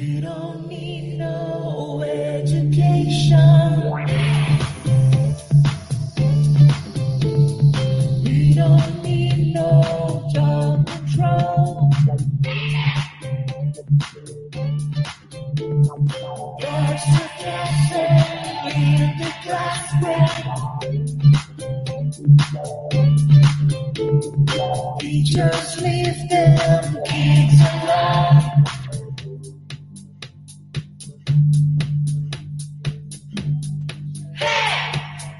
We don't need no education. We don't need no job control. The the just leave them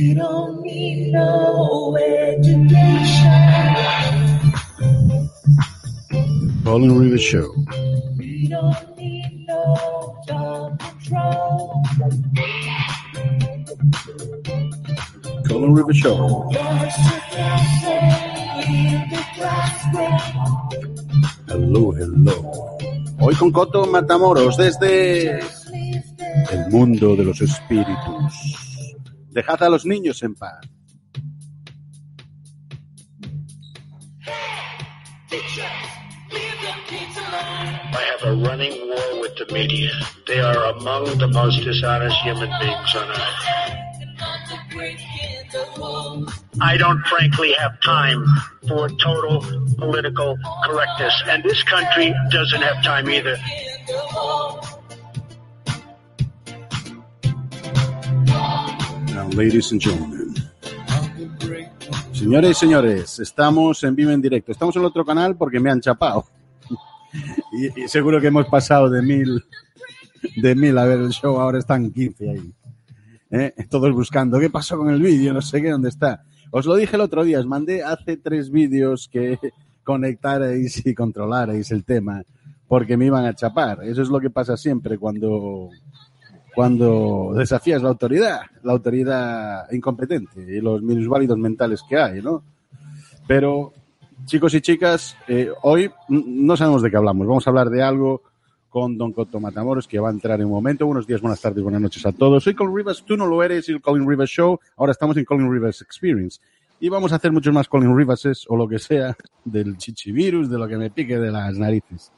We don't need no education. Colin Rivers Show. We don't need no job control. Colin Rivers Show. Hello, hello. Hoy con Coto Matamoros desde el mundo de los espíritus. Dejad a los niños en paz. I have a running war with the media. They are among the most dishonest human beings on earth. I don't frankly have time for total political correctness, and this country doesn't have time either. Ladies and gentlemen. Señores y señores, estamos en vivo en directo. Estamos en el otro canal porque me han chapado. Y, seguro que hemos pasado de mil, de mil a ver el show, ahora están 15 ahí. ¿Eh? Todos buscando, ¿qué pasó con el vídeo? No sé qué, dónde está. Os lo dije el otro día, os mandé hace tres vídeos que conectarais y controlarais el tema porque me iban a chapar. Eso es lo que pasa siempre cuando, cuando desafías la autoridad, la autoridad incompetente y los minusválidos mentales que hay, ¿no? Pero, chicos y chicas, eh, hoy no sabemos de qué hablamos. Vamos a hablar de algo con Don Coto Matamoros, que va a entrar en un momento. Buenos días, buenas tardes, buenas noches a todos. Soy Colin Rivers, tú no lo eres, y el Colin Rivers Show. Ahora estamos en Colin Rivers Experience. Y vamos a hacer muchos más Colin Riverses o lo que sea del chichivirus, de lo que me pique de las narices.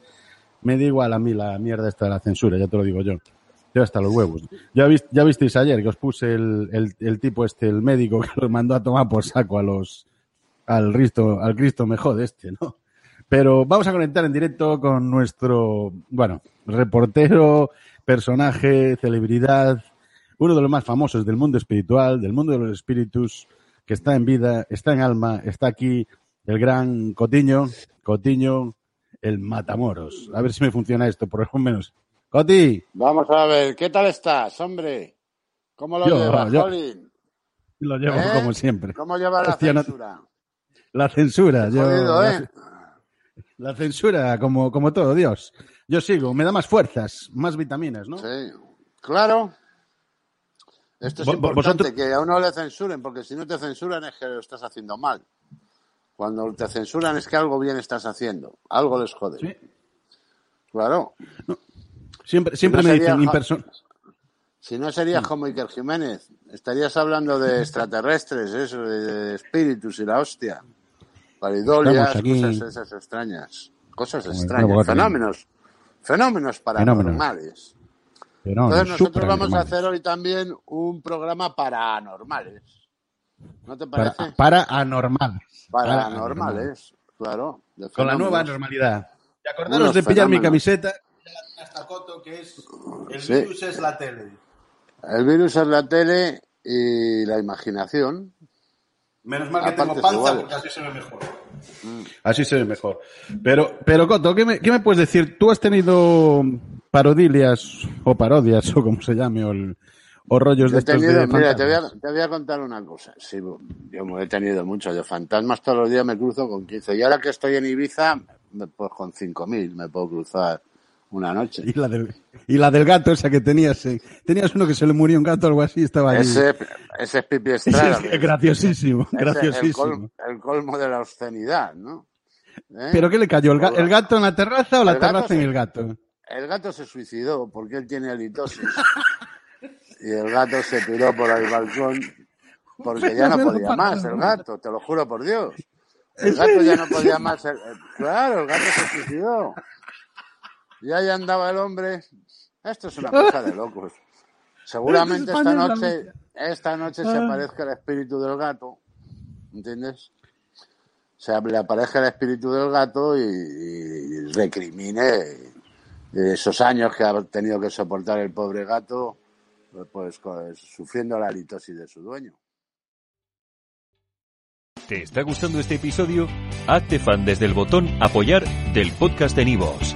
Me da igual a mí la mierda esta de la censura, ya te lo digo yo. Yo hasta los huevos. Ya, vis- ya visteis ayer que os puse el, el, el tipo este, el médico que los mandó a tomar por saco a los, al Cristo, al Cristo me jode este, ¿no? Pero vamos a conectar en directo con nuestro, bueno, reportero, personaje, celebridad, uno de los más famosos del mundo espiritual, del mundo de los espíritus, que está en vida, está en alma, está aquí el gran Cotiño, Cotiño, el Matamoros. A ver si me funciona esto, por lo menos. Coti, Vamos a ver, ¿qué tal estás, hombre? ¿Cómo lo Yo, llevas, yo- Colin? lo llevo ¿Eh? como siempre. ¿Cómo llevas la censura? La censura, yo, Jodido, ¿eh? la censura, como, como todo, Dios. Yo sigo, me da más fuerzas, más vitaminas, ¿no? Sí, claro. Esto es importante, vosotros- que a uno le censuren, porque si no te censuran es que lo estás haciendo mal. Cuando te censuran es que algo bien estás haciendo, algo les jode. Sí. Claro. Siempre, siempre no me sería dicen mi ja- persona. Si no serías como Iker Jiménez, estarías hablando de extraterrestres, eso, de espíritus y la hostia. Paridolias, cosas esas extrañas. Cosas extrañas, fenómenos. Fenómenos paranormales. Pero no, Entonces nosotros vamos a hacer hoy también un programa paranormales. ¿No te Para, parece? para anormales. Para anormales, claro. de Con la nueva normalidad. Y acordaros Unos de pillar mi camiseta. Hasta Coto, que es el Sí. virus es la tele. El virus es la tele y la imaginación. Menos mal que Aparte tengo panza porque así se ve mejor. Así se ve mejor. Pero, pero Coto, ¿qué me, qué me puedes decir? ¿Tú has tenido parodilias o parodias o como se llame o, el- o rollos de estos tenido, de mira, te voy, a, te voy a contar una cosa. Sí, yo me he tenido mucho de fantasmas. Todos los días me cruzo con 15. Y ahora que estoy en Ibiza, me- pues con 5.000 me puedo cruzar una noche. Y la, del, y la del gato esa que tenías. eh. Tenías uno que se le murió un gato o algo así, estaba allí. Ese, ese es Pipi Ese Estrada. es graciosísimo, Ese es el, graciosísimo. col- el colmo de la obscenidad, ¿no? ¿Eh? ¿Pero qué le cayó? ¿El, ga- el gato en la terraza o la terraza en el gato? El gato se suicidó porque él tiene halitosis. y el gato se tiró por el balcón porque ya no podía más el gato, te lo juro por Dios. El ¿En gato ya no podía más. el- claro, el gato se suicidó. Y ahí andaba el hombre. Esto es una cosa de locos. Seguramente esta noche, esta noche se Ah. aparezca el espíritu del gato. ¿Entiendes? Se le aparezca el espíritu del gato y, y recrimine esos años que ha tenido que soportar el pobre gato, pues, pues, sufriendo la litosis de su dueño. ¿Te está gustando este episodio? Hazte fan desde el botón Apoyar del podcast de Nivos.